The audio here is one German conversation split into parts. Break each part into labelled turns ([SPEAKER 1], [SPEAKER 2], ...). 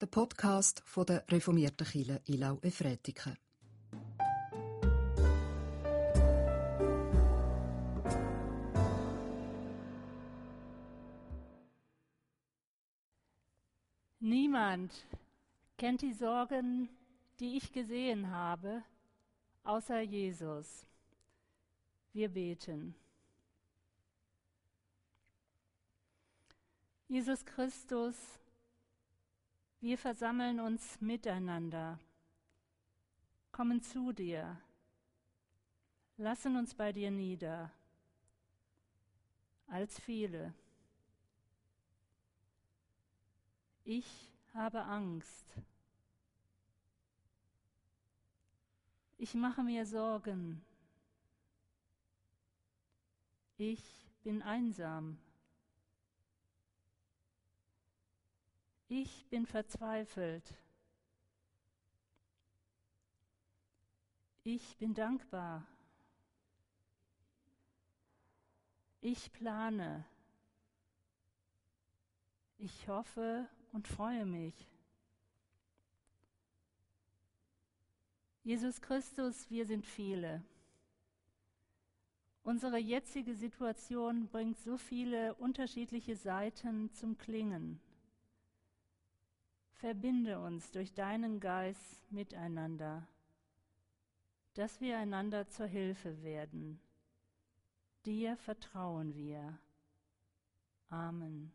[SPEAKER 1] der Podcast von der reformierten Kirche Ilau Efretiken.
[SPEAKER 2] Niemand kennt die Sorgen, die ich gesehen habe, außer Jesus. Wir beten. Jesus Christus, wir versammeln uns miteinander, kommen zu dir, lassen uns bei dir nieder, als viele. Ich habe Angst. Ich mache mir Sorgen. Ich bin einsam. Ich bin verzweifelt. Ich bin dankbar. Ich plane. Ich hoffe und freue mich. Jesus Christus, wir sind viele. Unsere jetzige Situation bringt so viele unterschiedliche Seiten zum Klingen. Verbinde uns durch deinen Geist miteinander, dass wir einander zur Hilfe werden. Dir vertrauen wir. Amen.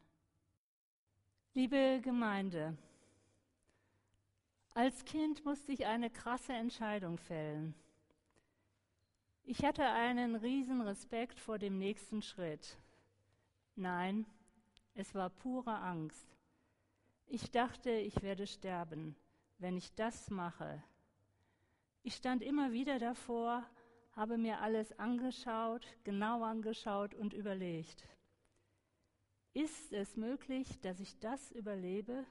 [SPEAKER 2] Liebe Gemeinde, als Kind musste ich eine krasse Entscheidung fällen. Ich hatte einen riesen Respekt vor dem nächsten Schritt. Nein, es war pure Angst. Ich dachte, ich werde sterben, wenn ich das mache. Ich stand immer wieder davor, habe mir alles angeschaut, genau angeschaut und überlegt. Ist es möglich, dass ich das überlebe?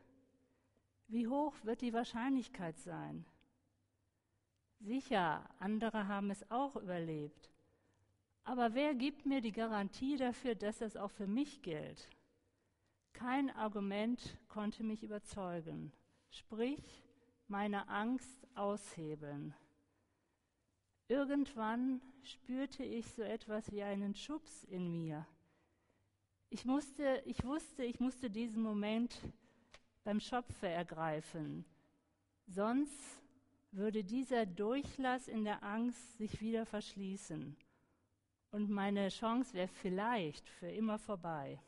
[SPEAKER 2] Wie hoch wird die Wahrscheinlichkeit sein? Sicher, andere haben es auch überlebt. Aber wer gibt mir die Garantie dafür, dass es auch für mich gilt? Kein Argument konnte mich überzeugen, sprich meine Angst aushebeln. Irgendwann spürte ich so etwas wie einen Schubs in mir. Ich, musste, ich wusste, ich musste diesen Moment beim Schopfe ergreifen, sonst würde dieser Durchlass in der Angst sich wieder verschließen und meine Chance wäre vielleicht für immer vorbei.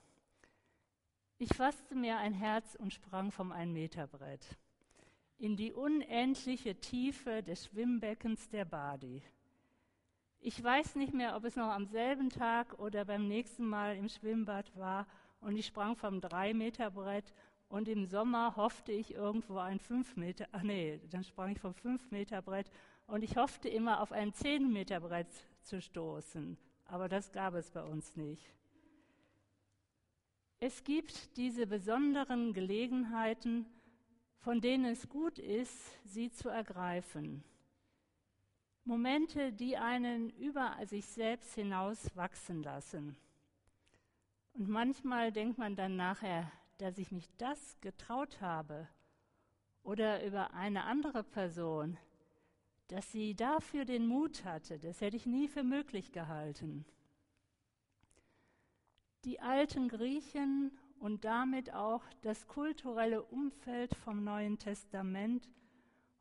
[SPEAKER 2] Ich fasste mir ein Herz und sprang vom Ein-Meter-Brett in die unendliche Tiefe des Schwimmbeckens der Badi. Ich weiß nicht mehr, ob es noch am selben Tag oder beim nächsten Mal im Schwimmbad war und ich sprang vom Drei-Meter-Brett und im Sommer hoffte ich irgendwo ein fünf Meter, ach nee, dann sprang ich vom fünf Meter Brett und ich hoffte immer auf ein zehn Meter Brett zu stoßen. Aber das gab es bei uns nicht. Es gibt diese besonderen Gelegenheiten, von denen es gut ist, sie zu ergreifen. Momente, die einen über sich selbst hinaus wachsen lassen. Und manchmal denkt man dann nachher, dass ich mich das getraut habe oder über eine andere Person, dass sie dafür den Mut hatte, das hätte ich nie für möglich gehalten. Die alten Griechen und damit auch das kulturelle Umfeld vom Neuen Testament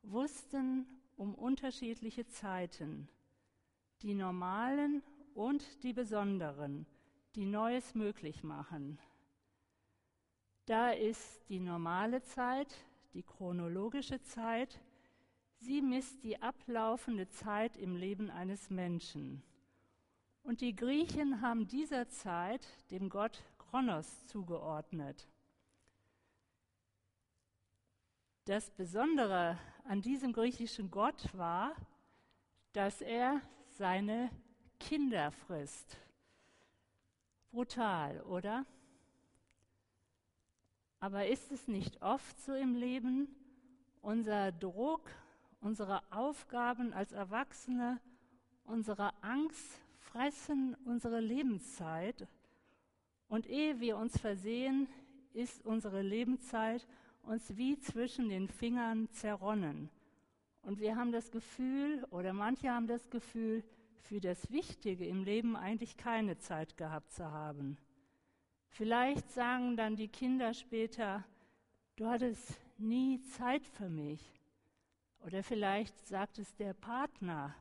[SPEAKER 2] wussten um unterschiedliche Zeiten, die normalen und die besonderen, die Neues möglich machen. Da ist die normale Zeit, die chronologische Zeit, sie misst die ablaufende Zeit im Leben eines Menschen. Und die Griechen haben dieser Zeit dem Gott Chronos zugeordnet. Das Besondere an diesem griechischen Gott war, dass er seine Kinder frisst. Brutal, oder? Aber ist es nicht oft so im Leben, unser Druck, unsere Aufgaben als Erwachsene, unsere Angst fressen unsere Lebenszeit und ehe wir uns versehen, ist unsere Lebenszeit uns wie zwischen den Fingern zerronnen. Und wir haben das Gefühl, oder manche haben das Gefühl, für das Wichtige im Leben eigentlich keine Zeit gehabt zu haben. Vielleicht sagen dann die Kinder später, du hattest nie Zeit für mich. Oder vielleicht sagt es der Partner.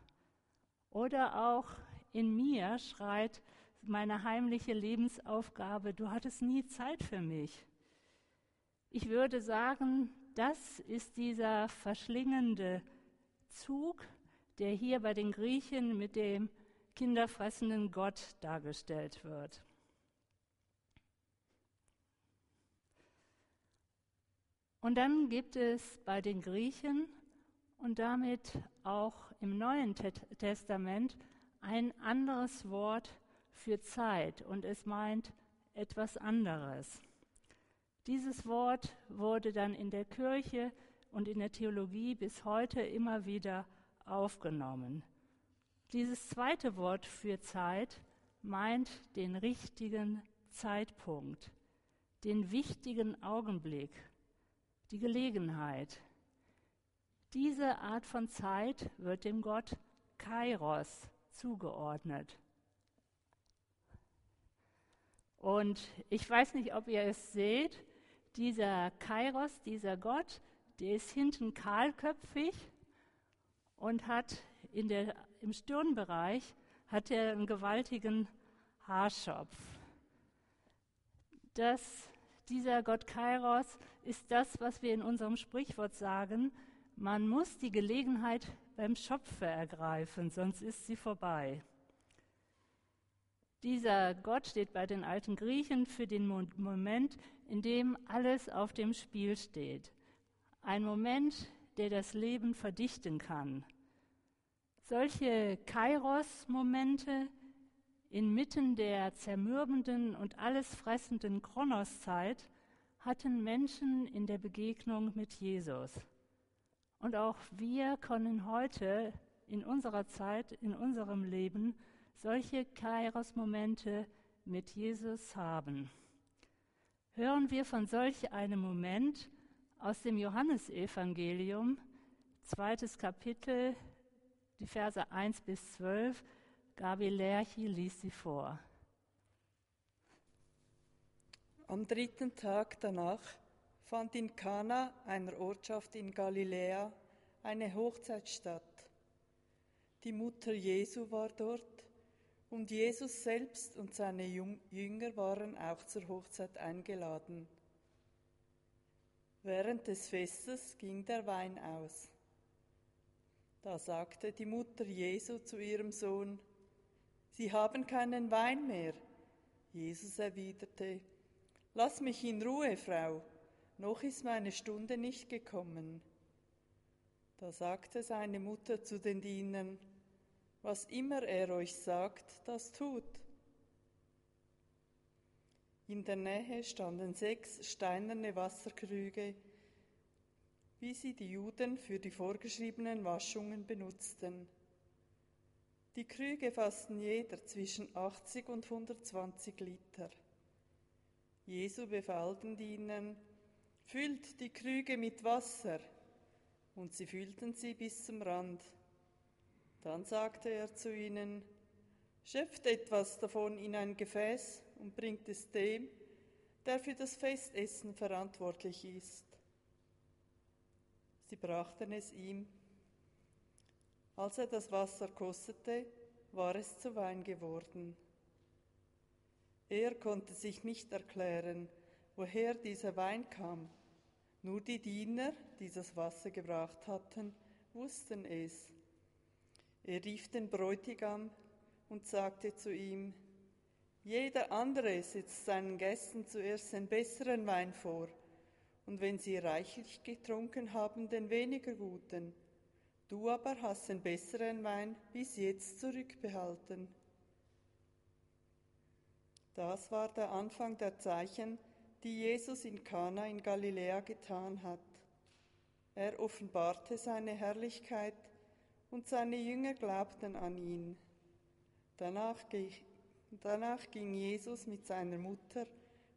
[SPEAKER 2] Oder auch in mir schreit meine heimliche Lebensaufgabe, du hattest nie Zeit für mich. Ich würde sagen, das ist dieser verschlingende Zug, der hier bei den Griechen mit dem kinderfressenden Gott dargestellt wird. Und dann gibt es bei den Griechen und damit auch im Neuen Testament ein anderes Wort für Zeit und es meint etwas anderes. Dieses Wort wurde dann in der Kirche und in der Theologie bis heute immer wieder aufgenommen. Dieses zweite Wort für Zeit meint den richtigen Zeitpunkt, den wichtigen Augenblick, die Gelegenheit. Diese Art von Zeit wird dem Gott Kairos zugeordnet. Und ich weiß nicht, ob ihr es seht, dieser Kairos, dieser Gott, der ist hinten kahlköpfig und hat in der, im Stirnbereich hat er einen gewaltigen Haarschopf. Das, dieser Gott Kairos ist das, was wir in unserem Sprichwort sagen, man muss die Gelegenheit beim Schopfe ergreifen, sonst ist sie vorbei. Dieser Gott steht bei den alten Griechen für den Moment, in dem alles auf dem Spiel steht. Ein Moment, der das Leben verdichten kann. Solche Kairos-Momente inmitten der zermürbenden und alles fressenden Kronoszeit hatten Menschen in der Begegnung mit Jesus. Und auch wir können heute in unserer Zeit, in unserem Leben, solche Kairos-Momente mit Jesus haben. Hören wir von solch einem Moment aus dem Johannesevangelium, zweites Kapitel, die Verse 1 bis 12. Gabi Lerchi liest sie vor.
[SPEAKER 3] Am dritten Tag danach fand in Kana, einer Ortschaft in Galiläa, eine Hochzeit statt. Die Mutter Jesu war dort und Jesus selbst und seine Jünger waren auch zur Hochzeit eingeladen. Während des Festes ging der Wein aus. Da sagte die Mutter Jesu zu ihrem Sohn, Sie haben keinen Wein mehr. Jesus erwiderte, Lass mich in Ruhe, Frau, noch ist meine Stunde nicht gekommen. Da sagte seine Mutter zu den Dienern, Was immer er euch sagt, das tut. In der Nähe standen sechs steinerne Wasserkrüge, wie sie die Juden für die vorgeschriebenen Waschungen benutzten. Die Krüge fassten jeder zwischen 80 und 120 Liter. Jesu befahl den Dienern, füllt die Krüge mit Wasser, und sie füllten sie bis zum Rand. Dann sagte er zu ihnen, schöpft etwas davon in ein Gefäß und bringt es dem, der für das Festessen verantwortlich ist. Sie brachten es ihm. Als er das Wasser kostete, war es zu Wein geworden. Er konnte sich nicht erklären, woher dieser Wein kam. Nur die Diener, die das Wasser gebracht hatten, wussten es. Er rief den Bräutigam und sagte zu ihm, jeder andere setzt seinen Gästen zuerst den besseren Wein vor und wenn sie reichlich getrunken haben, den weniger guten. Du aber hast den besseren Wein bis jetzt zurückbehalten. Das war der Anfang der Zeichen, die Jesus in Kana in Galiläa getan hat. Er offenbarte seine Herrlichkeit und seine Jünger glaubten an ihn. Danach, danach ging Jesus mit seiner Mutter,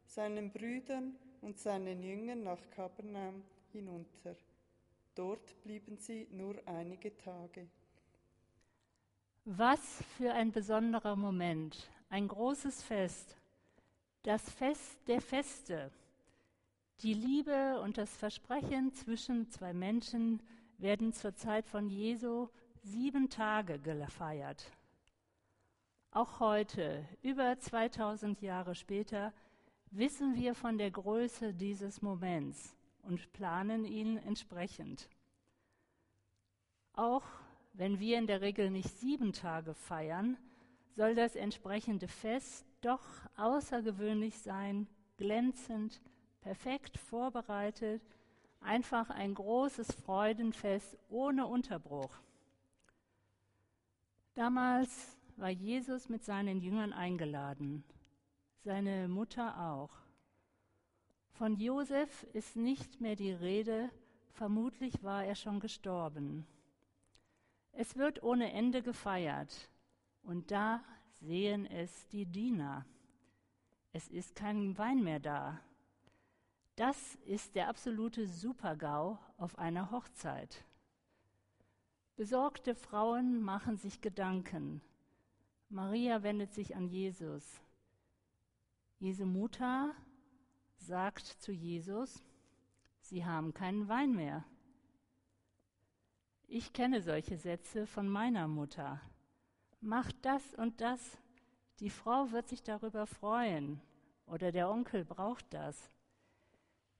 [SPEAKER 3] seinen Brüdern und seinen Jüngern nach Kapernaum hinunter. Dort blieben sie nur einige Tage.
[SPEAKER 2] Was für ein besonderer Moment, ein großes Fest, das Fest der Feste. Die Liebe und das Versprechen zwischen zwei Menschen werden zur Zeit von Jesu sieben Tage gefeiert. Auch heute, über 2000 Jahre später, wissen wir von der Größe dieses Moments und planen ihn entsprechend. Auch wenn wir in der Regel nicht sieben Tage feiern, soll das entsprechende Fest doch außergewöhnlich sein, glänzend, perfekt vorbereitet, einfach ein großes Freudenfest ohne Unterbruch. Damals war Jesus mit seinen Jüngern eingeladen, seine Mutter auch. Von Josef ist nicht mehr die Rede, vermutlich war er schon gestorben. Es wird ohne Ende gefeiert und da sehen es die Diener. Es ist kein Wein mehr da. Das ist der absolute Supergau auf einer Hochzeit. Besorgte Frauen machen sich Gedanken. Maria wendet sich an Jesus. Jesu Mutter sagt zu Jesus, Sie haben keinen Wein mehr. Ich kenne solche Sätze von meiner Mutter. Mach das und das, die Frau wird sich darüber freuen oder der Onkel braucht das.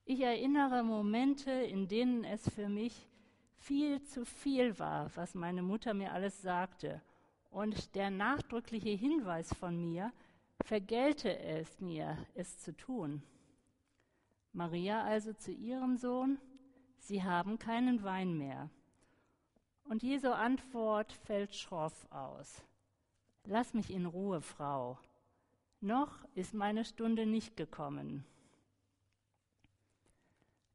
[SPEAKER 2] Ich erinnere Momente, in denen es für mich viel zu viel war, was meine Mutter mir alles sagte. Und der nachdrückliche Hinweis von mir vergelte es mir, es zu tun. Maria also zu ihrem Sohn, Sie haben keinen Wein mehr. Und Jesu Antwort fällt schroff aus. Lass mich in Ruhe, Frau. Noch ist meine Stunde nicht gekommen.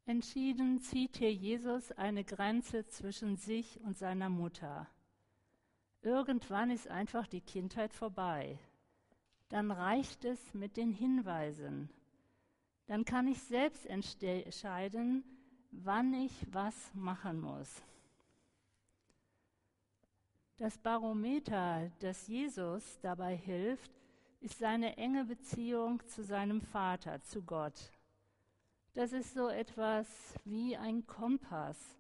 [SPEAKER 2] Entschieden zieht hier Jesus eine Grenze zwischen sich und seiner Mutter. Irgendwann ist einfach die Kindheit vorbei. Dann reicht es mit den Hinweisen. Dann kann ich selbst entscheiden, wann ich was machen muss. Das Barometer, das Jesus dabei hilft, ist seine enge Beziehung zu seinem Vater, zu Gott. Das ist so etwas wie ein Kompass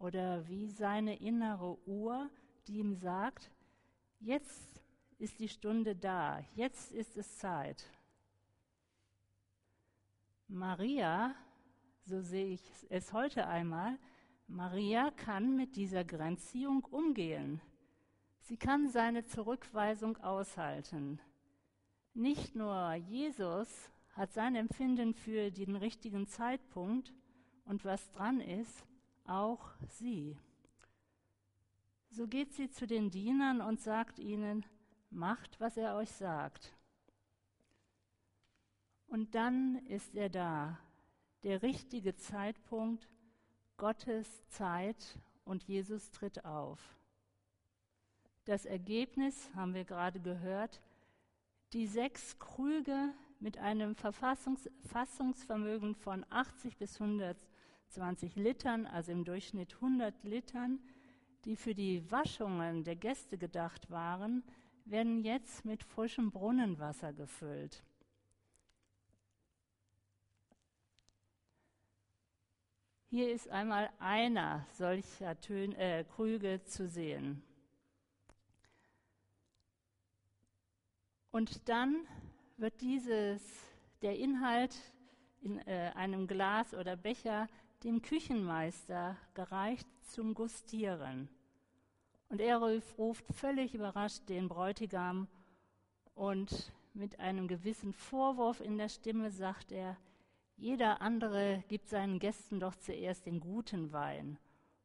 [SPEAKER 2] oder wie seine innere Uhr, die ihm sagt, jetzt ist die Stunde da, jetzt ist es Zeit. Maria, so sehe ich es heute einmal, Maria kann mit dieser Grenzziehung umgehen. Sie kann seine Zurückweisung aushalten. Nicht nur Jesus hat sein Empfinden für den richtigen Zeitpunkt und was dran ist, auch sie. So geht sie zu den Dienern und sagt ihnen, macht, was er euch sagt. Und dann ist er da, der richtige Zeitpunkt, Gottes Zeit und Jesus tritt auf. Das Ergebnis haben wir gerade gehört, die sechs Krüge mit einem Fassungsvermögen von 80 bis 120 Litern, also im Durchschnitt 100 Litern, die für die Waschungen der Gäste gedacht waren, werden jetzt mit frischem Brunnenwasser gefüllt. Hier ist einmal einer solcher Tön äh, Krüge zu sehen. Und dann wird dieses, der Inhalt in äh, einem Glas oder Becher dem Küchenmeister gereicht zum Gustieren. Und er ruft völlig überrascht den Bräutigam und mit einem gewissen Vorwurf in der Stimme sagt er, jeder andere gibt seinen Gästen doch zuerst den guten Wein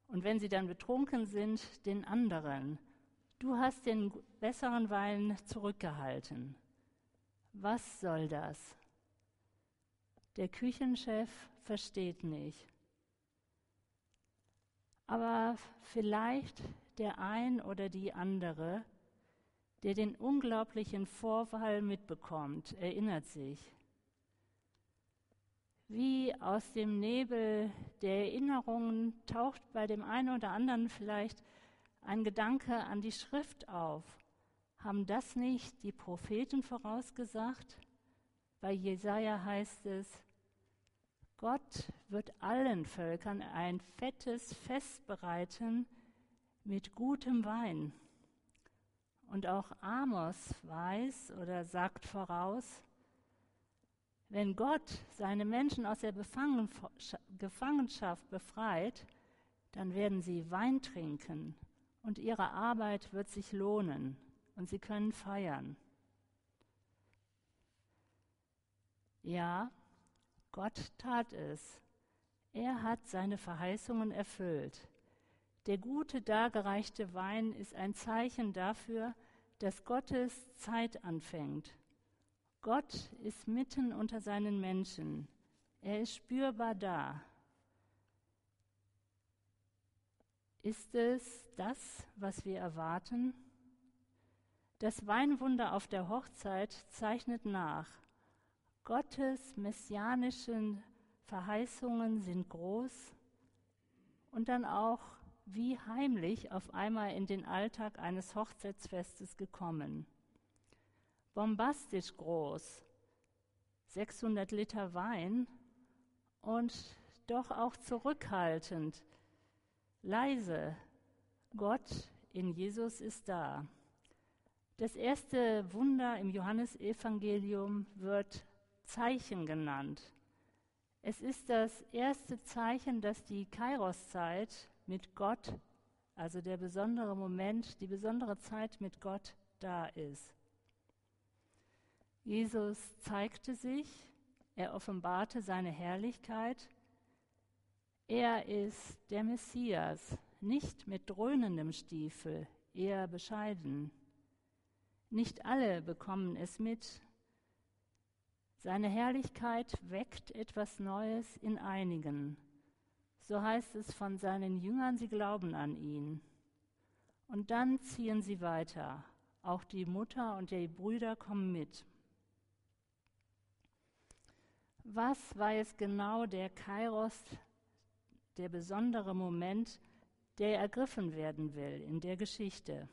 [SPEAKER 2] und wenn sie dann betrunken sind, den anderen. Du hast den besseren Wein zurückgehalten. Was soll das? Der Küchenchef versteht nicht. Aber vielleicht der ein oder die andere, der den unglaublichen Vorfall mitbekommt, erinnert sich. Wie aus dem Nebel der Erinnerungen taucht bei dem einen oder anderen vielleicht ein Gedanke an die Schrift auf. Haben das nicht die Propheten vorausgesagt? Bei Jesaja heißt es, Gott wird allen Völkern ein fettes Fest bereiten mit gutem Wein. Und auch Amos weiß oder sagt voraus, wenn Gott seine Menschen aus der Gefangenschaft befreit, dann werden sie Wein trinken und ihre Arbeit wird sich lohnen und sie können feiern. Ja, Gott tat es. Er hat seine Verheißungen erfüllt. Der gute dargereichte Wein ist ein Zeichen dafür, dass Gottes Zeit anfängt. Gott ist mitten unter seinen Menschen. Er ist spürbar da. Ist es das, was wir erwarten? Das Weinwunder auf der Hochzeit zeichnet nach. Gottes messianischen Verheißungen sind groß und dann auch wie heimlich auf einmal in den Alltag eines Hochzeitsfestes gekommen. Bombastisch groß, 600 Liter Wein und doch auch zurückhaltend, leise. Gott in Jesus ist da. Das erste Wunder im Johannesevangelium wird Zeichen genannt. Es ist das erste Zeichen, dass die Kairoszeit mit Gott, also der besondere Moment, die besondere Zeit mit Gott da ist. Jesus zeigte sich, er offenbarte seine Herrlichkeit. Er ist der Messias, nicht mit dröhnendem Stiefel, eher bescheiden. Nicht alle bekommen es mit. Seine Herrlichkeit weckt etwas Neues in einigen. So heißt es von seinen Jüngern, sie glauben an ihn. Und dann ziehen sie weiter. Auch die Mutter und die Brüder kommen mit. Was war jetzt genau der Kairos, der besondere Moment, der ergriffen werden will in der Geschichte?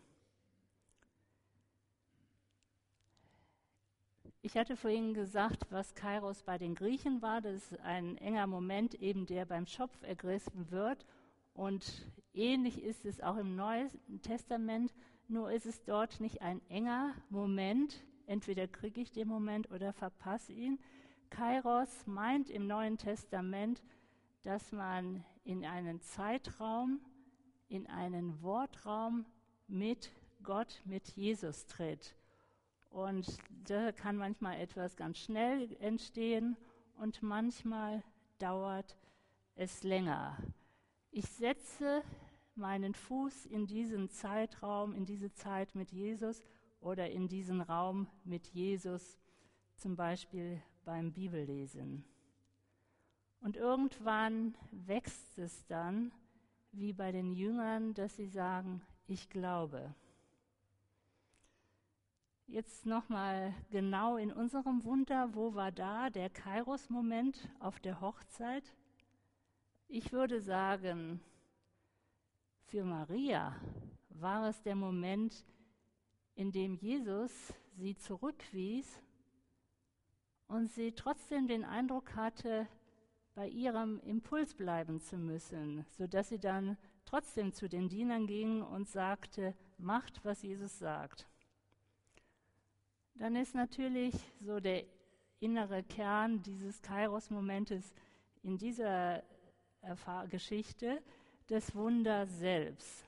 [SPEAKER 2] Ich hatte vorhin gesagt, was Kairos bei den Griechen war. Das ist ein enger Moment, eben der beim Schopf ergriffen wird. Und ähnlich ist es auch im Neuen Testament, nur ist es dort nicht ein enger Moment. Entweder kriege ich den Moment oder verpasse ihn. Kairos meint im Neuen Testament, dass man in einen Zeitraum, in einen Wortraum mit Gott, mit Jesus tritt. Und da kann manchmal etwas ganz schnell entstehen und manchmal dauert es länger. Ich setze meinen Fuß in diesen Zeitraum, in diese Zeit mit Jesus oder in diesen Raum mit Jesus, zum Beispiel beim Bibellesen. Und irgendwann wächst es dann, wie bei den Jüngern, dass sie sagen, ich glaube. Jetzt nochmal genau in unserem Wunder, wo war da der Kairos-Moment auf der Hochzeit? Ich würde sagen, für Maria war es der Moment, in dem Jesus sie zurückwies und sie trotzdem den Eindruck hatte, bei ihrem Impuls bleiben zu müssen, sodass sie dann trotzdem zu den Dienern ging und sagte, macht, was Jesus sagt dann ist natürlich so der innere Kern dieses Kairos-Momentes in dieser Erfahr Geschichte das Wunder selbst.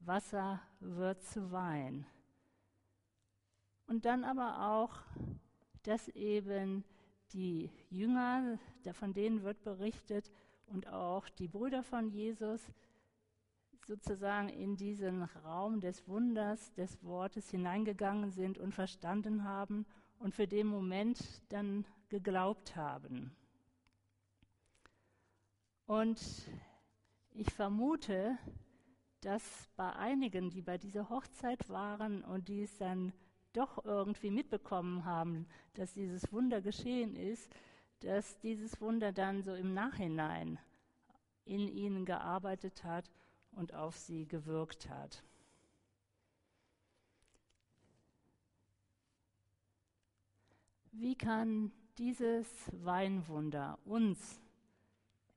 [SPEAKER 2] Wasser wird zu Wein. Und dann aber auch, dass eben die Jünger, von denen wird berichtet, und auch die Brüder von Jesus sozusagen in diesen Raum des Wunders, des Wortes hineingegangen sind und verstanden haben und für den Moment dann geglaubt haben. Und ich vermute, dass bei einigen, die bei dieser Hochzeit waren und die es dann doch irgendwie mitbekommen haben, dass dieses Wunder geschehen ist, dass dieses Wunder dann so im Nachhinein in ihnen gearbeitet hat und auf sie gewirkt hat. Wie kann dieses Weinwunder uns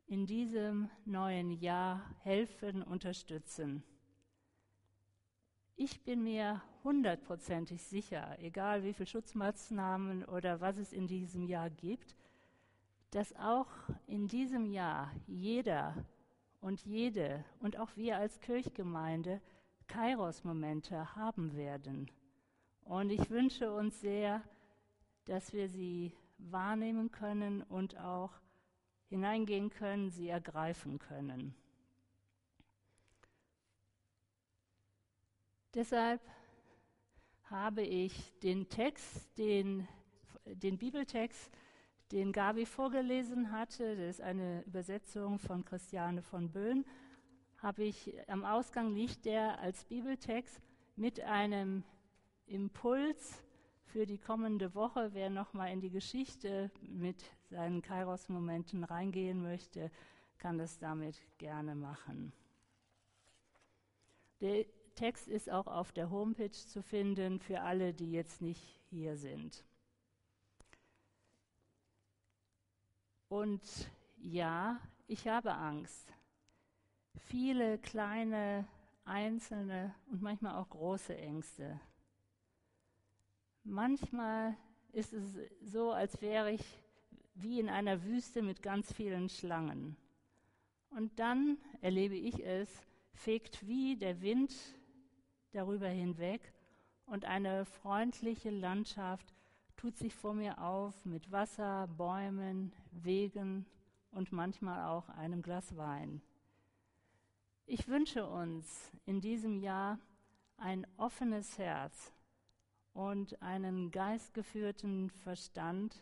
[SPEAKER 2] in diesem neuen Jahr helfen, unterstützen? Ich bin mir hundertprozentig sicher, egal wie viele Schutzmaßnahmen oder was es in diesem Jahr gibt, dass auch in diesem Jahr jeder und jede und auch wir als Kirchgemeinde Kairos-Momente haben werden. Und ich wünsche uns sehr, dass wir sie wahrnehmen können und auch hineingehen können, sie ergreifen können. Deshalb habe ich den Text, den, den Bibeltext, den Gabi vorgelesen hatte, das ist eine Übersetzung von Christiane von Böhn, habe ich am Ausgang liegt der als Bibeltext mit einem Impuls für die kommende Woche. Wer nochmal in die Geschichte mit seinen Kairos-Momenten reingehen möchte, kann das damit gerne machen. Der Text ist auch auf der Homepage zu finden für alle, die jetzt nicht hier sind. Und ja, ich habe Angst. Viele kleine, einzelne und manchmal auch große Ängste. Manchmal ist es so, als wäre ich wie in einer Wüste mit ganz vielen Schlangen. Und dann erlebe ich es, fegt wie der Wind darüber hinweg und eine freundliche Landschaft tut sich vor mir auf mit Wasser, Bäumen, Wegen und manchmal auch einem Glas Wein. Ich wünsche uns in diesem Jahr ein offenes Herz und einen geistgeführten Verstand,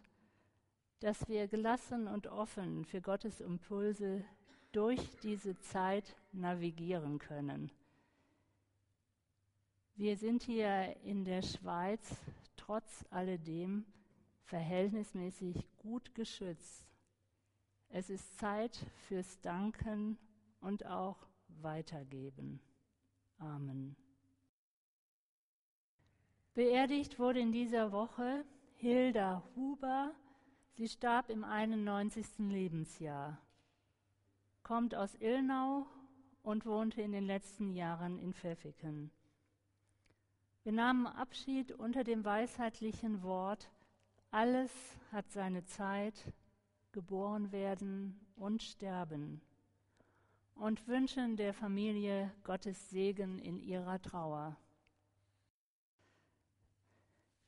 [SPEAKER 2] dass wir gelassen und offen für Gottes Impulse durch diese Zeit navigieren können. Wir sind hier in der Schweiz trotz alledem verhältnismäßig gut geschützt. Es ist Zeit fürs Danken und auch Weitergeben. Amen. Beerdigt wurde in dieser Woche Hilda Huber. Sie starb im 91. Lebensjahr, kommt aus Illnau und wohnte in den letzten Jahren in Pfäffiken. Wir nahmen Abschied unter dem weisheitlichen Wort, alles hat seine Zeit, geboren werden und sterben, und wünschen der Familie Gottes Segen in ihrer Trauer.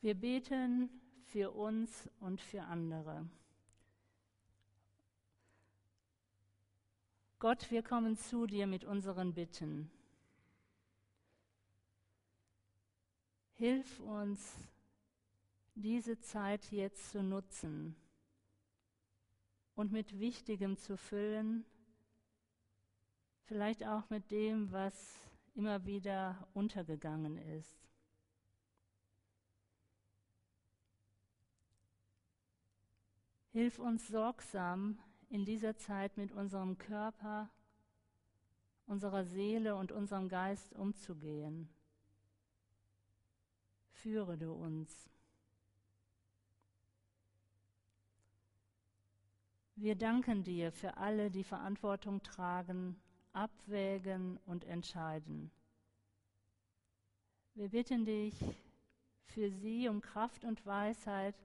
[SPEAKER 2] Wir beten für uns und für andere. Gott, wir kommen zu dir mit unseren Bitten. Hilf uns, diese Zeit jetzt zu nutzen und mit Wichtigem zu füllen, vielleicht auch mit dem, was immer wieder untergegangen ist. Hilf uns sorgsam in dieser Zeit mit unserem Körper, unserer Seele und unserem Geist umzugehen führe du uns. Wir danken dir für alle, die Verantwortung tragen, abwägen und entscheiden. Wir bitten dich für sie um Kraft und Weisheit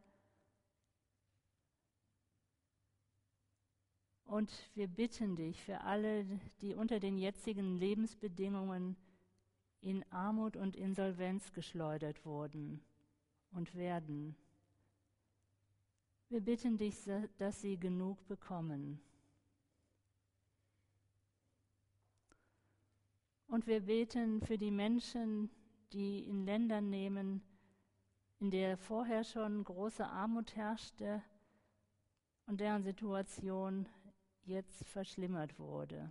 [SPEAKER 2] und wir bitten dich für alle, die unter den jetzigen Lebensbedingungen in Armut und Insolvenz geschleudert wurden und werden. Wir bitten dich, dass sie genug bekommen. Und wir beten für die Menschen, die in Ländern nehmen, in der vorher schon große Armut herrschte und deren Situation jetzt verschlimmert wurde.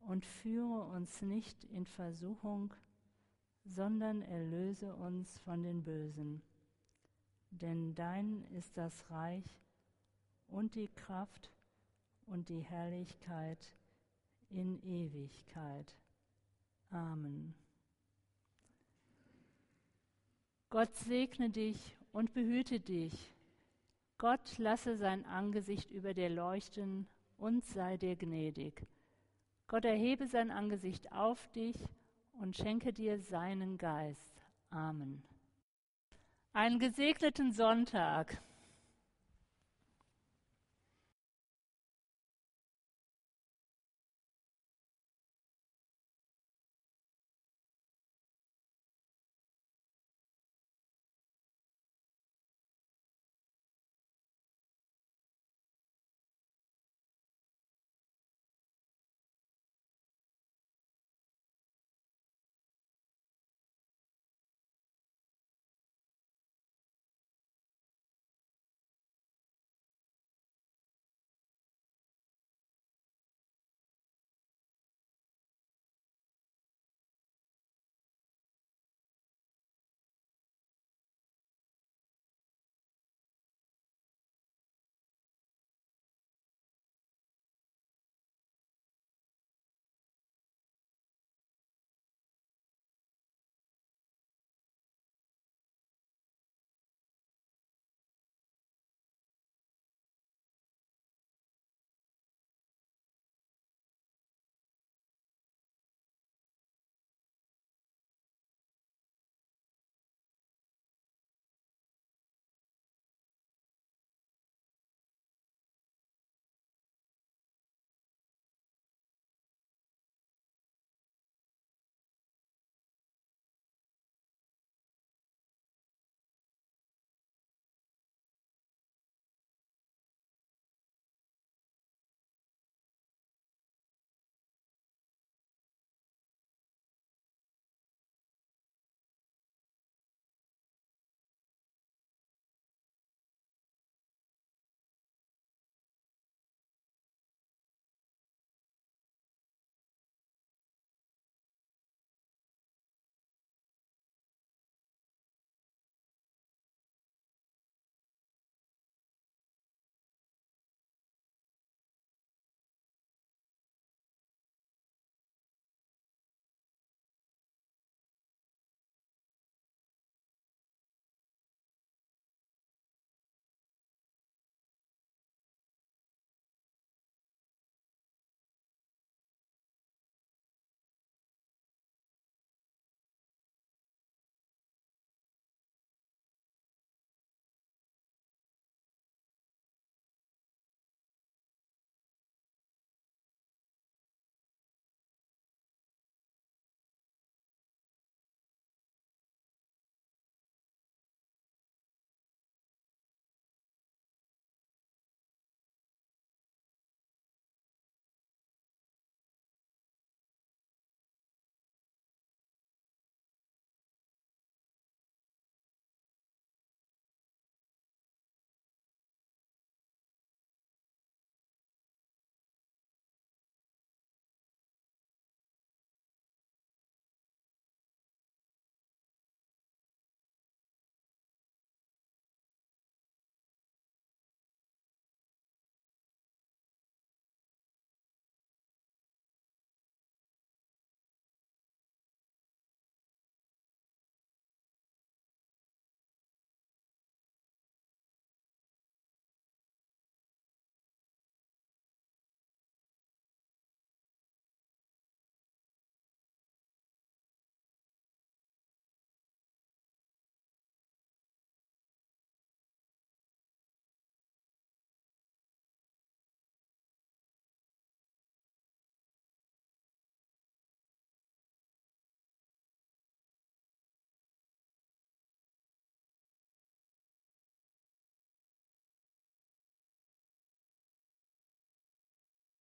[SPEAKER 2] Und führe uns nicht in Versuchung, sondern erlöse uns von den Bösen. Denn dein ist das Reich und die Kraft und die Herrlichkeit in Ewigkeit. Amen. Gott segne dich und behüte dich. Gott lasse sein Angesicht über dir leuchten und sei dir gnädig. Gott erhebe sein Angesicht auf dich und schenke dir seinen Geist. Amen. Einen gesegneten Sonntag.